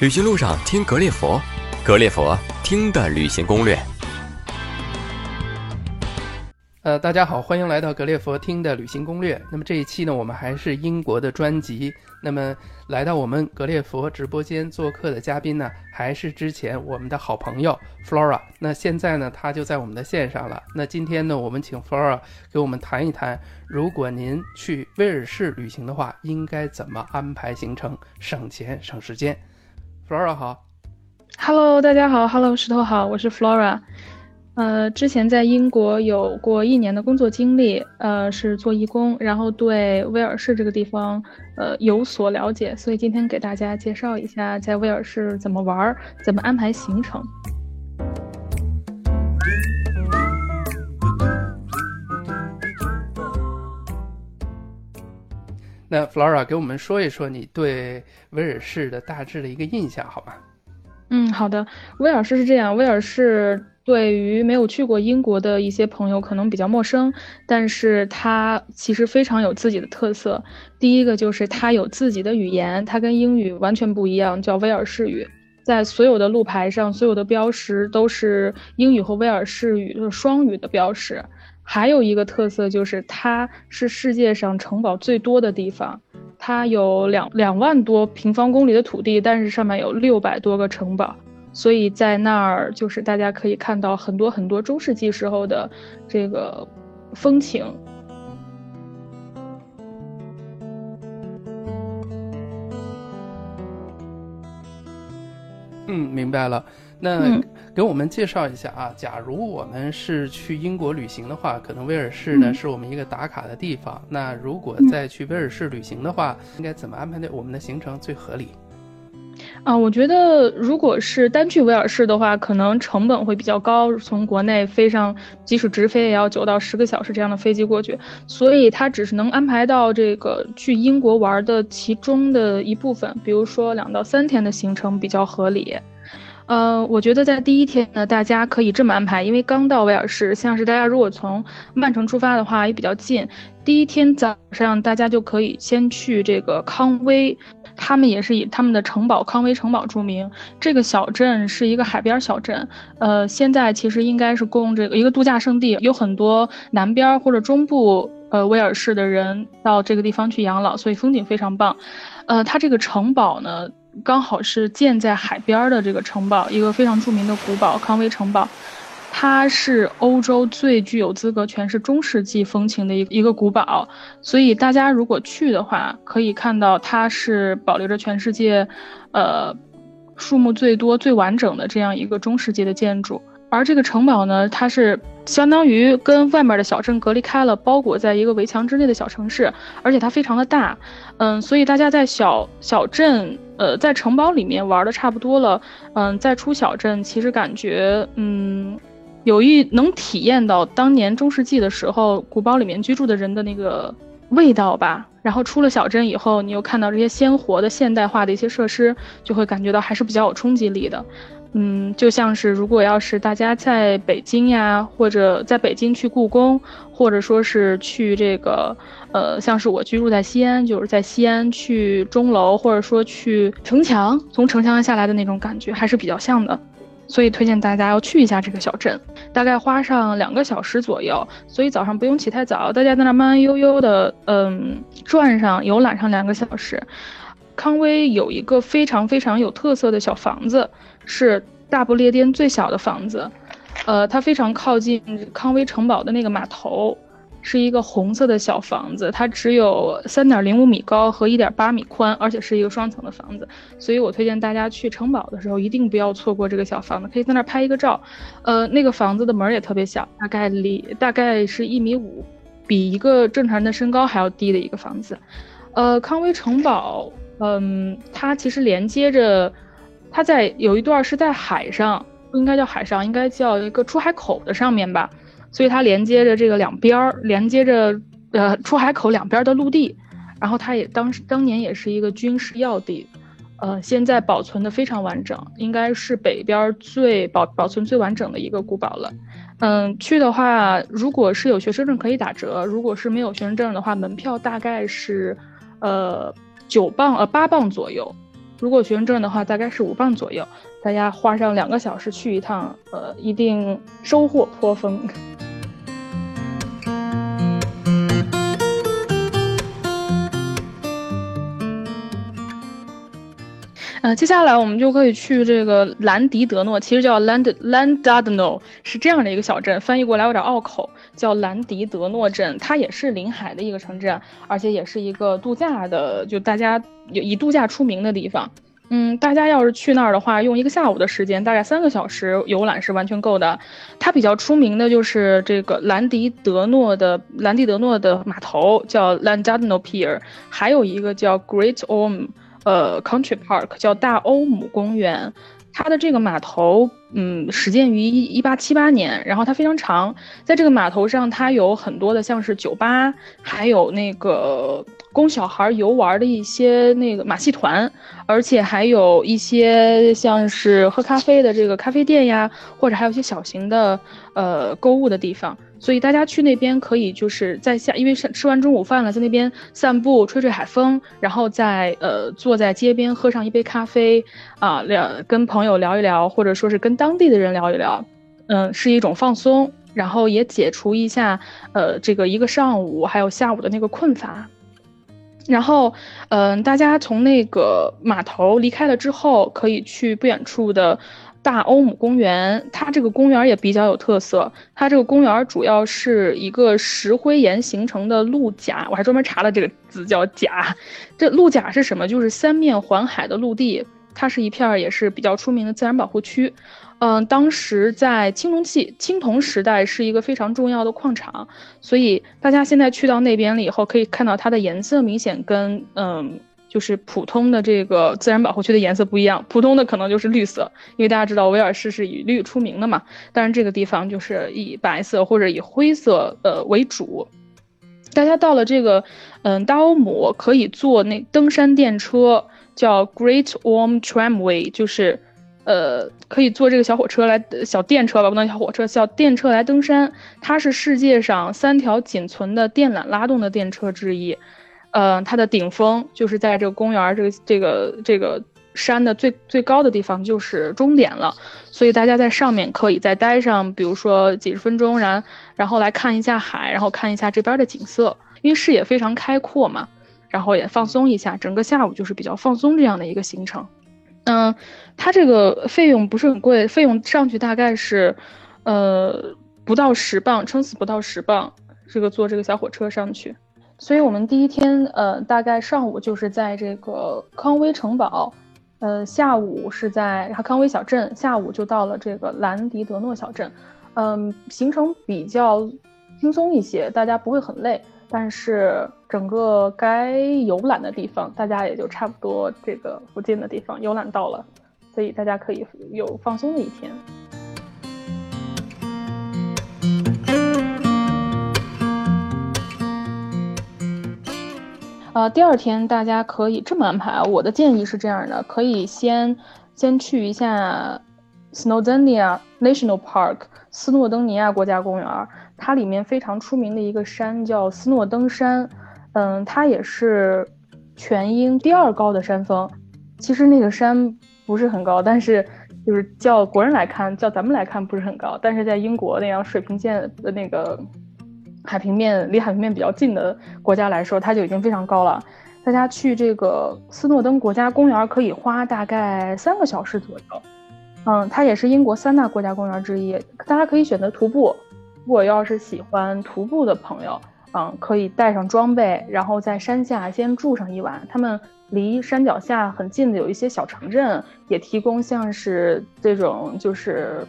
旅行路上听格列佛，格列佛听的旅行攻略。呃，大家好，欢迎来到格列佛听的旅行攻略。那么这一期呢，我们还是英国的专辑。那么来到我们格列佛直播间做客的嘉宾呢，还是之前我们的好朋友 Flora。那现在呢，他就在我们的线上了。那今天呢，我们请 Flora 给我们谈一谈，如果您去威尔士旅行的话，应该怎么安排行程，省钱省时间。Flora 好，Hello，大家好，Hello，石头好，我是 Flora。呃，之前在英国有过一年的工作经历，呃，是做义工，然后对威尔士这个地方，呃，有所了解，所以今天给大家介绍一下在威尔士怎么玩，怎么安排行程。那 Flora 给我们说一说你对威尔士的大致的一个印象，好吗？嗯，好的。威尔士是这样，威尔士。对于没有去过英国的一些朋友可能比较陌生，但是它其实非常有自己的特色。第一个就是它有自己的语言，它跟英语完全不一样，叫威尔士语。在所有的路牌上，所有的标识都是英语和威尔士语就是双语的标识。还有一个特色就是它是世界上城堡最多的地方，它有两两万多平方公里的土地，但是上面有六百多个城堡。所以在那儿，就是大家可以看到很多很多中世纪时候的这个风情。嗯，明白了。那给我们介绍一下啊，假如我们是去英国旅行的话，可能威尔士呢是我们一个打卡的地方。那如果再去威尔士旅行的话，应该怎么安排的我们的行程最合理？啊，我觉得如果是单去威尔士的话，可能成本会比较高。从国内飞上，即使直飞也要九到十个小时这样的飞机过去，所以它只是能安排到这个去英国玩的其中的一部分，比如说两到三天的行程比较合理。呃，我觉得在第一天呢，大家可以这么安排，因为刚到威尔士，像是大家如果从曼城出发的话也比较近，第一天早上大家就可以先去这个康威。他们也是以他们的城堡康威城堡著名。这个小镇是一个海边小镇，呃，现在其实应该是供这个一个度假胜地，有很多南边或者中部呃威尔士的人到这个地方去养老，所以风景非常棒。呃，它这个城堡呢，刚好是建在海边的这个城堡，一个非常著名的古堡康威城堡。它是欧洲最具有资格诠释中世纪风情的一一个古堡，所以大家如果去的话，可以看到它是保留着全世界，呃，数目最多、最完整的这样一个中世纪的建筑。而这个城堡呢，它是相当于跟外面的小镇隔离开了，包裹在一个围墙之内的小城市，而且它非常的大，嗯，所以大家在小小镇，呃，在城堡里面玩的差不多了，嗯，再出小镇，其实感觉，嗯。有一能体验到当年中世纪的时候古堡里面居住的人的那个味道吧。然后出了小镇以后，你又看到这些鲜活的现代化的一些设施，就会感觉到还是比较有冲击力的。嗯，就像是如果要是大家在北京呀，或者在北京去故宫，或者说是去这个，呃，像是我居住在西安，就是在西安去钟楼，或者说去城墙，从城墙下来的那种感觉，还是比较像的。所以推荐大家要去一下这个小镇，大概花上两个小时左右。所以早上不用起太早，大家在那慢慢悠悠的，嗯，转上游览上两个小时。康威有一个非常非常有特色的小房子，是大不列颠最小的房子，呃，它非常靠近康威城堡的那个码头。是一个红色的小房子，它只有三点零五米高和一点八米宽，而且是一个双层的房子，所以我推荐大家去城堡的时候一定不要错过这个小房子，可以在那儿拍一个照。呃，那个房子的门儿也特别小，大概离大概是一米五，比一个正常人的身高还要低的一个房子。呃，康威城堡，嗯，它其实连接着，它在有一段是在海上，不应该叫海上，应该叫一个出海口的上面吧。所以它连接着这个两边儿，连接着呃出海口两边的陆地，然后它也当时当年也是一个军事要地，呃，现在保存的非常完整，应该是北边最保保存最完整的一个古堡了。嗯，去的话，如果是有学生证可以打折，如果是没有学生证的话，门票大概是，呃九磅呃八磅左右。如果学生证的话，大概是五磅左右。大家花上两个小时去一趟，呃，一定收获颇丰。接下来我们就可以去这个兰迪德诺，其实叫 Land Landadno，是这样的一个小镇，翻译过来有点拗口，叫兰迪德诺镇。它也是临海的一个城镇，而且也是一个度假的，就大家以度假出名的地方。嗯，大家要是去那儿的话，用一个下午的时间，大概三个小时游览是完全够的。它比较出名的就是这个兰迪德诺的兰迪德诺的码头，叫 Landadno Pier，还有一个叫 Great Ome。呃，Country Park 叫大欧姆公园，它的这个码头，嗯，始建于一一八七八年，然后它非常长，在这个码头上，它有很多的像是酒吧，还有那个供小孩游玩的一些那个马戏团，而且还有一些像是喝咖啡的这个咖啡店呀，或者还有一些小型的呃购物的地方。所以大家去那边可以就是在下，因为吃吃完中午饭了，在那边散步、吹吹海风，然后在呃坐在街边喝上一杯咖啡，啊聊跟朋友聊一聊，或者说是跟当地的人聊一聊，嗯，是一种放松，然后也解除一下呃这个一个上午还有下午的那个困乏。然后，嗯，大家从那个码头离开了之后，可以去不远处的。大欧姆公园，它这个公园也比较有特色。它这个公园主要是一个石灰岩形成的陆甲，我还专门查了这个字叫甲。这陆甲是什么？就是三面环海的陆地。它是一片也是比较出名的自然保护区。嗯，当时在青铜器、青铜时代是一个非常重要的矿场，所以大家现在去到那边了以后，可以看到它的颜色明显跟嗯。就是普通的这个自然保护区的颜色不一样，普通的可能就是绿色，因为大家知道威尔士是以绿出名的嘛。但是这个地方就是以白色或者以灰色呃为主。大家到了这个嗯大欧姆，可以坐那登山电车，叫 Great Orme Tramway，就是呃可以坐这个小火车来小电车吧，不能小火车，小电车来登山。它是世界上三条仅存的电缆拉动的电车之一。呃，它的顶峰就是在这个公园这个这个这个山的最最高的地方，就是终点了。所以大家在上面可以再待上，比如说几十分钟，然然后来看一下海，然后看一下这边的景色，因为视野非常开阔嘛。然后也放松一下，整个下午就是比较放松这样的一个行程。嗯，它这个费用不是很贵，费用上去大概是，呃，不到十磅，撑死不到十磅，这个坐这个小火车上去。所以，我们第一天，呃，大概上午就是在这个康威城堡，呃，下午是在康威小镇，下午就到了这个兰迪德诺小镇，嗯，行程比较轻松一些，大家不会很累，但是整个该游览的地方，大家也就差不多这个附近的地方游览到了，所以大家可以有放松的一天。呃，第二天大家可以这么安排啊。我的建议是这样的，可以先先去一下 Snowdonia National Park 斯诺登尼亚国家公园，它里面非常出名的一个山叫斯诺登山，嗯，它也是全英第二高的山峰。其实那个山不是很高，但是就是叫国人来看，叫咱们来看不是很高，但是在英国那样水平线的那个。海平面离海平面比较近的国家来说，它就已经非常高了。大家去这个斯诺登国家公园可以花大概三个小时左右。嗯，它也是英国三大国家公园之一。大家可以选择徒步。如果要是喜欢徒步的朋友，嗯，可以带上装备，然后在山下先住上一晚。他们离山脚下很近的有一些小城镇，也提供像是这种就是，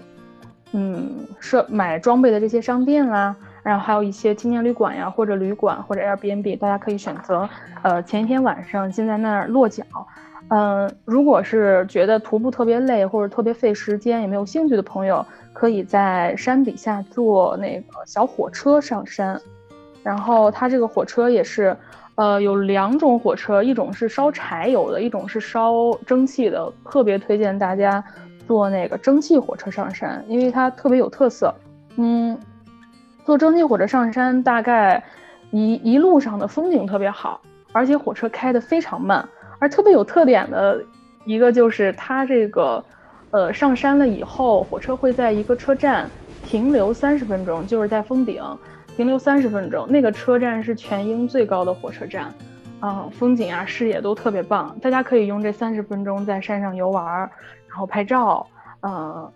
嗯，设买装备的这些商店啦。然后还有一些青年旅馆呀，或者旅馆，或者 Airbnb，大家可以选择，呃，前一天晚上先在那儿落脚。嗯，如果是觉得徒步特别累或者特别费时间，也没有兴趣的朋友，可以在山底下坐那个小火车上山。然后它这个火车也是，呃，有两种火车，一种是烧柴油的，一种是烧蒸汽的。特别推荐大家坐那个蒸汽火车上山，因为它特别有特色。嗯。坐蒸汽火车上山，大概一一路上的风景特别好，而且火车开得非常慢。而特别有特点的一个就是它这个，呃，上山了以后，火车会在一个车站停留三十分钟，就是在峰顶停留三十分钟。那个车站是全英最高的火车站，啊，风景啊，视野都特别棒。大家可以用这三十分钟在山上游玩，然后拍照，嗯，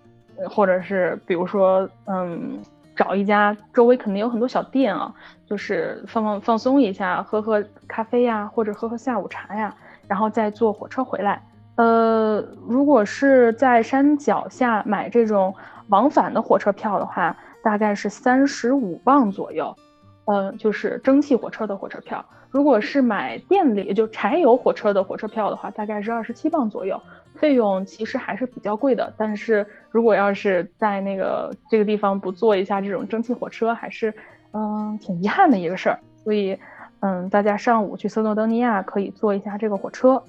或者是比如说，嗯，找一家周围肯定有很多小店啊，就是放放放松一下，喝喝咖啡呀，或者喝喝下午茶呀，然后再坐火车回来。呃，如果是在山脚下买这种往返的火车票的话，大概是三十五磅左右，嗯，就是蒸汽火车的火车票。如果是买电力，就柴油火车的火车票的话，大概是二十七磅左右，费用其实还是比较贵的。但是如果要是在那个这个地方不坐一下这种蒸汽火车，还是嗯挺遗憾的一个事儿。所以，嗯，大家上午去斯诺登尼亚可以坐一下这个火车。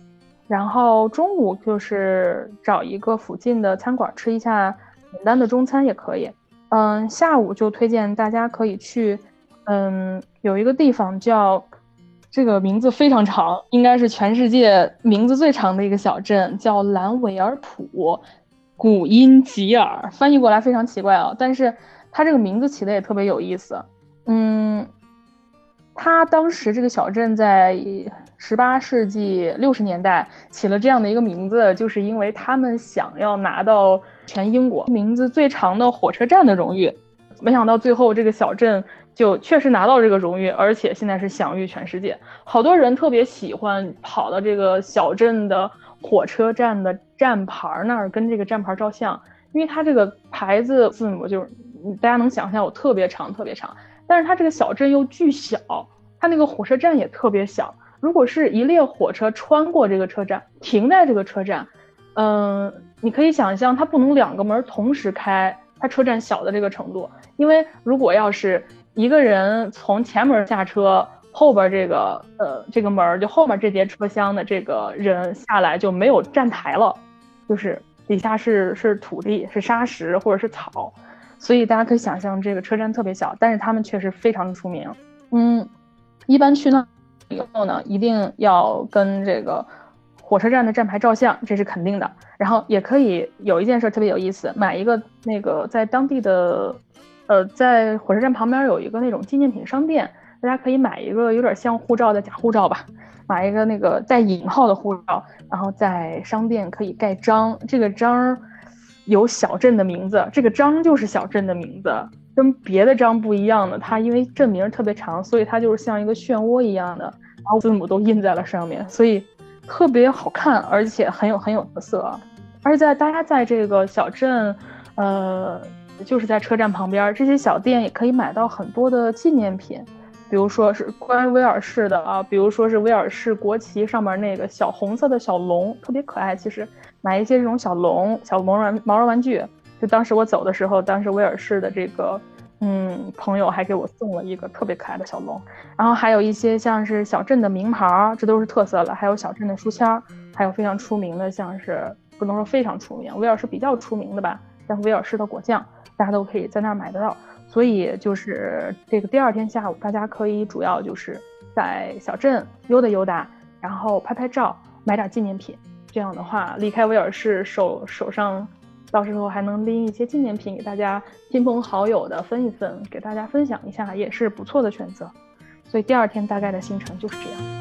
然后中午就是找一个附近的餐馆吃一下简单的中餐也可以。嗯，下午就推荐大家可以去，嗯，有一个地方叫，这个名字非常长，应该是全世界名字最长的一个小镇，叫兰维尔普古因吉尔，翻译过来非常奇怪啊，但是它这个名字起的也特别有意思。嗯，它当时这个小镇在。十八世纪六十年代起了这样的一个名字，就是因为他们想要拿到全英国名字最长的火车站的荣誉。没想到最后这个小镇就确实拿到这个荣誉，而且现在是享誉全世界。好多人特别喜欢跑到这个小镇的火车站的站牌那儿跟这个站牌照相，因为它这个牌子字母就是大家能想象有特别长特别长，但是它这个小镇又巨小，它那个火车站也特别小。如果是一列火车穿过这个车站，停在这个车站，嗯，你可以想象它不能两个门同时开，它车站小的这个程度。因为如果要是一个人从前门下车，后边这个呃这个门就后面这节车厢的这个人下来就没有站台了，就是底下是是土地是沙石或者是草，所以大家可以想象这个车站特别小，但是他们确实非常出名。嗯，一般去那。以后呢，一定要跟这个火车站的站牌照相，这是肯定的。然后也可以有一件事特别有意思，买一个那个在当地的，呃，在火车站旁边有一个那种纪念品商店，大家可以买一个有点像护照的假护照吧，买一个那个带引号的护照，然后在商店可以盖章，这个章有小镇的名字，这个章就是小镇的名字。跟别的章不一样的，它因为镇名特别长，所以它就是像一个漩涡一样的，然后字母都印在了上面，所以特别好看，而且很有很有特色。而且在大家在这个小镇，呃，就是在车站旁边，这些小店也可以买到很多的纪念品，比如说是关于威尔士的啊，比如说是威尔士国旗上面那个小红色的小龙，特别可爱。其实买一些这种小龙、小毛玩毛绒玩具。就当时我走的时候，当时威尔士的这个嗯朋友还给我送了一个特别可爱的小龙，然后还有一些像是小镇的名牌，这都是特色了。还有小镇的书签，还有非常出名的，像是不能说非常出名，威尔士比较出名的吧，像威尔士的果酱，大家都可以在那儿买得到。所以就是这个第二天下午，大家可以主要就是在小镇溜达溜达，然后拍拍照，买点纪念品。这样的话，离开威尔士手手上。到时候还能拎一些纪念品给大家亲朋好友的分一分，给大家分享一下，也是不错的选择。所以第二天大概的行程就是这样。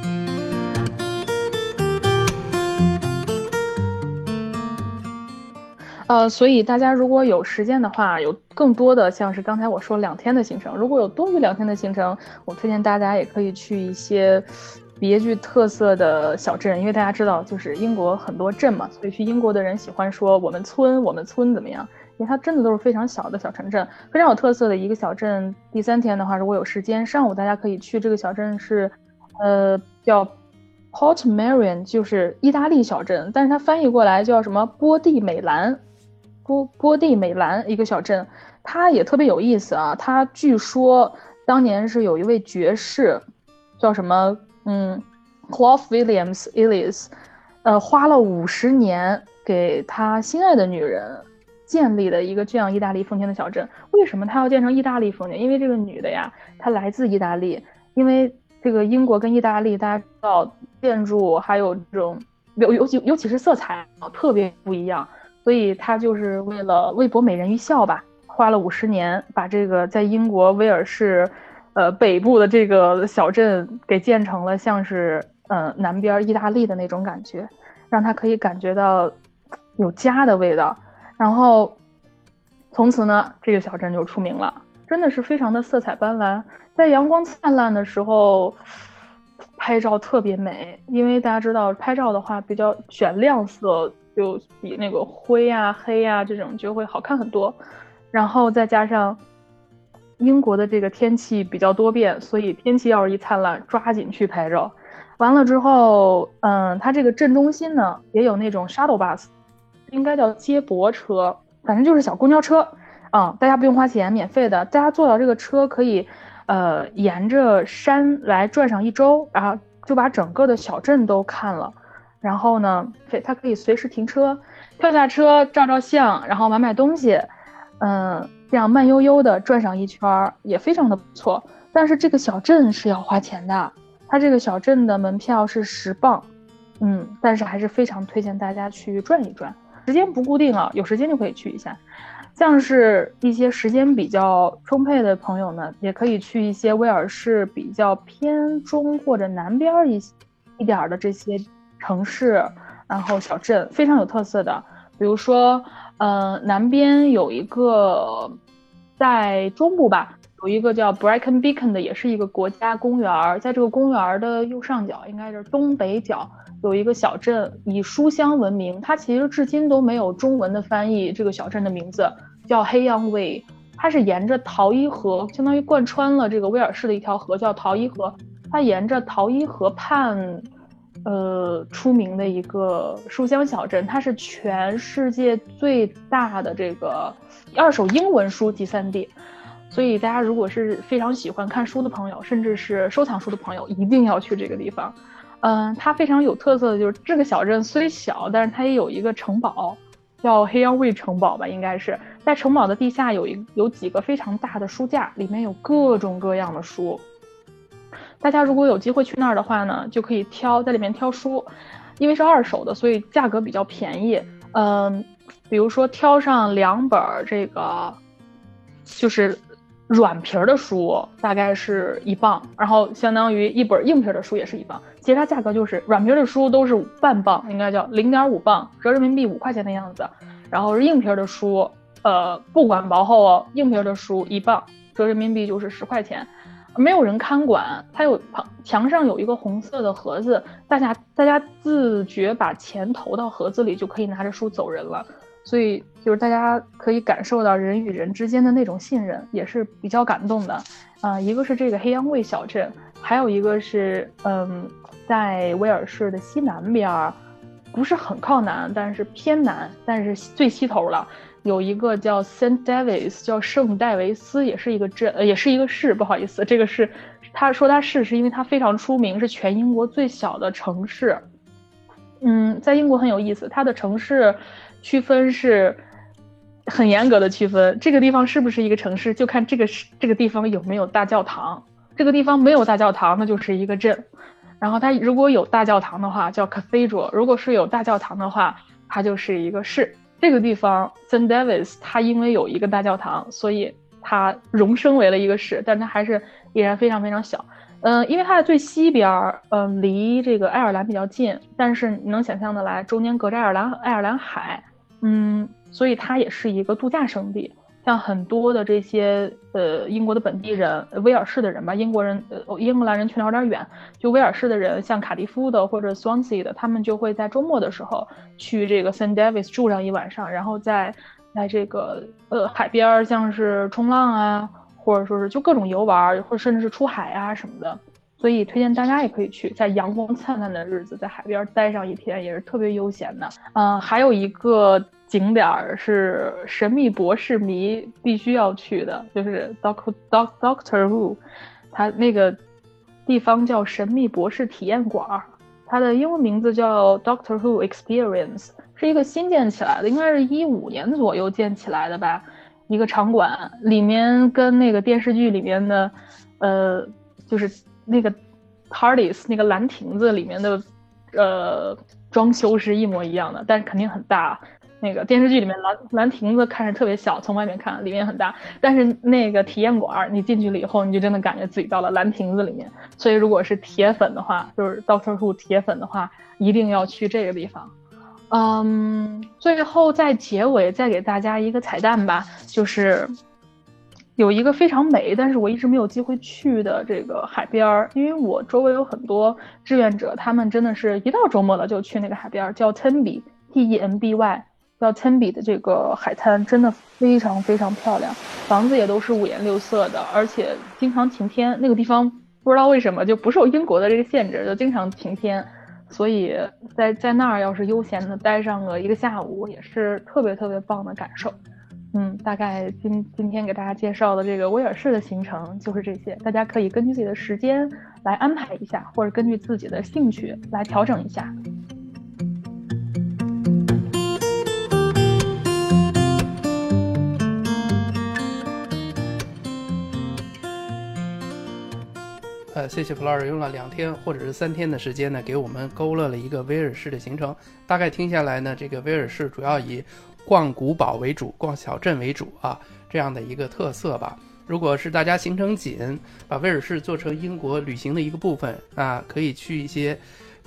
呃，所以大家如果有时间的话，有更多的像是刚才我说两天的行程，如果有多余两天的行程，我推荐大家也可以去一些。别具特色的小镇，因为大家知道，就是英国很多镇嘛，所以去英国的人喜欢说我们村，我们村怎么样？因为它真的都是非常小的小城镇，非常有特色的一个小镇。第三天的话，如果有时间，上午大家可以去这个小镇，是，呃，叫 Port Marion，就是意大利小镇，但是它翻译过来叫什么波蒂美兰，波波蒂美兰一个小镇，它也特别有意思啊。它据说当年是有一位爵士，叫什么？嗯，Clough Williams Ellis，呃，花了五十年给他心爱的女人建立的一个这样意大利风情的小镇。为什么他要建成意大利风情？因为这个女的呀，她来自意大利。因为这个英国跟意大利，大家知道建筑还有这种尤尤其尤其是色彩特别不一样，所以他就是为了为博美人一笑吧，花了五十年把这个在英国威尔士，呃北部的这个小镇给建成了像是呃南边意大利的那种感觉，让他可以感觉到有家的味道，然后从此呢这个小镇就出名了，真的是非常的色彩斑斓，在阳光灿烂的时候。拍照特别美，因为大家知道拍照的话比较选亮色，就比那个灰呀、黑呀这种就会好看很多。然后再加上英国的这个天气比较多变，所以天气要是一灿烂，抓紧去拍照。完了之后，嗯，它这个镇中心呢也有那种 shuttle bus，应该叫接驳车，反正就是小公交车，啊，大家不用花钱，免费的，大家坐到这个车可以。呃，沿着山来转上一周，然后就把整个的小镇都看了。然后呢，它可以随时停车，跳下车照照相，然后买买东西，嗯，这样慢悠悠的转上一圈也非常的不错。但是这个小镇是要花钱的，它这个小镇的门票是十磅，嗯，但是还是非常推荐大家去转一转，时间不固定啊，有时间就可以去一下。像是一些时间比较充沛的朋友呢，也可以去一些威尔士比较偏中或者南边一一点的这些城市，然后小镇非常有特色的，比如说，呃，南边有一个，在中部吧，有一个叫 Brecon Beacon 的，也是一个国家公园，在这个公园的右上角，应该是东北角。有一个小镇以书香闻名，它其实至今都没有中文的翻译。这个小镇的名字叫黑羊威，它是沿着陶伊河，相当于贯穿了这个威尔士的一条河，叫陶伊河。它沿着陶伊河畔，呃，出名的一个书香小镇。它是全世界最大的这个二手英文书集散地，所以大家如果是非常喜欢看书的朋友，甚至是收藏书的朋友，一定要去这个地方。嗯，它非常有特色的就是这个小镇虽小，但是它也有一个城堡，叫黑羊卫城堡吧，应该是在城堡的地下有一有几个非常大的书架，里面有各种各样的书。大家如果有机会去那儿的话呢，就可以挑在里面挑书，因为是二手的，所以价格比较便宜。嗯，比如说挑上两本这个，就是。软皮儿的书大概是一磅，然后相当于一本硬皮的书也是一磅，其实它价格就是软皮的书都是半磅，应该叫零点五磅，折人民币五块钱的样子。然后硬皮的书，呃，不管薄厚哦，硬皮的书一磅，折人民币就是十块钱。没有人看管，它有旁墙上有一个红色的盒子，大家大家自觉把钱投到盒子里就可以拿着书走人了。所以就是大家可以感受到人与人之间的那种信任，也是比较感动的。啊，一个是这个黑羊卫小镇，还有一个是，嗯，在威尔士的西南边，不是很靠南，但是偏南，但是最西头了，有一个叫 Saint Davis，叫圣戴维斯，也是一个镇，也是一个市。不好意思，这个是他说他市是因为它非常出名，是全英国最小的城市。嗯，在英国很有意思，它的城市。区分是很严格的区分，这个地方是不是一个城市，就看这个是这个地方有没有大教堂。这个地方没有大教堂，那就是一个镇。然后它如果有大教堂的话，叫 cathedral；如果是有大教堂的话，它就是一个市。这个地方 Saint Davis，它因为有一个大教堂，所以它荣升为了一个市，但它还是依然非常非常小。嗯，因为它的最西边儿，嗯，离这个爱尔兰比较近，但是你能想象的来，中间隔着爱尔兰爱尔兰海。嗯，所以它也是一个度假胜地，像很多的这些呃英国的本地人，威尔士的人吧，英国人呃英格兰人去的有点远，就威尔士的人，像卡迪夫的或者 Swansea 的，他们就会在周末的时候去这个 Saint Davis 住上一晚上，然后在在这个呃海边，像是冲浪啊，或者说是就各种游玩，或者甚至是出海啊什么的。所以推荐大家也可以去，在阳光灿烂的日子，在海边待上一天也是特别悠闲的。嗯，还有一个景点儿是《神秘博士迷》必须要去的，就是 Doctor Doctor Who，它那个地方叫神秘博士体验馆，它的英文名字叫 Doctor Who Experience，是一个新建起来的，应该是一五年左右建起来的吧，一个场馆，里面跟那个电视剧里面的，呃，就是。那个 Hardys 那个兰亭子里面的，呃，装修是一模一样的，但是肯定很大。那个电视剧里面蓝蓝亭子看着特别小，从外面看里面很大，但是那个体验馆你进去了以后，你就真的感觉自己到了蓝亭子里面。所以如果是铁粉的话，就是 Doctor Who 铁粉的话，一定要去这个地方。嗯，最后在结尾再给大家一个彩蛋吧，就是有一个非常美，但是我一直没有机会去的这个海边儿，因为我周围有很多志愿者，他们真的是一到周末了就去那个海边儿，叫 Tenby T E N B Y。叫铅笔的这个海滩真的非常非常漂亮，房子也都是五颜六色的，而且经常晴天。那个地方不知道为什么就不受英国的这个限制，就经常晴天。所以在在那儿要是悠闲的待上个一个下午，也是特别特别棒的感受。嗯，大概今今天给大家介绍的这个威尔士的行程就是这些，大家可以根据自己的时间来安排一下，或者根据自己的兴趣来调整一下。谢谢 Flor 用了两天或者是三天的时间呢，给我们勾勒了一个威尔士的行程。大概听下来呢，这个威尔士主要以逛古堡为主，逛小镇为主啊，这样的一个特色吧。如果是大家行程紧，把威尔士做成英国旅行的一个部分啊，可以去一些。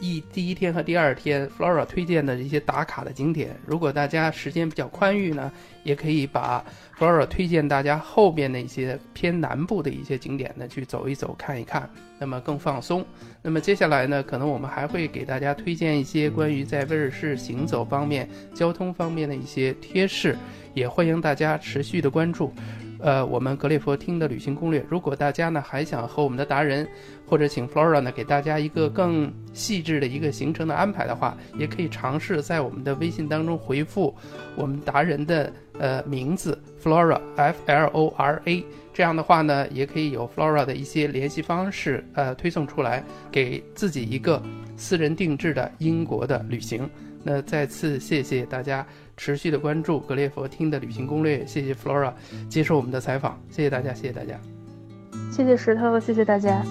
一第一天和第二天，Flora 推荐的一些打卡的景点，如果大家时间比较宽裕呢，也可以把 Flora 推荐大家后边的一些偏南部的一些景点呢去走一走看一看，那么更放松。那么接下来呢，可能我们还会给大家推荐一些关于在威尔士行走方面、交通方面的一些贴士，也欢迎大家持续的关注。呃，我们格列佛听的旅行攻略。如果大家呢还想和我们的达人，或者请 Flora 呢给大家一个更细致的一个行程的安排的话，也可以尝试在我们的微信当中回复我们达人的呃名字 Flora F L O R A。这样的话呢，也可以有 Flora 的一些联系方式呃推送出来，给自己一个私人定制的英国的旅行。那再次谢谢大家持续的关注格列佛听的旅行攻略，谢谢 Flora 接受我们的采访，谢谢大家，谢谢大家，谢谢石头，谢谢大家。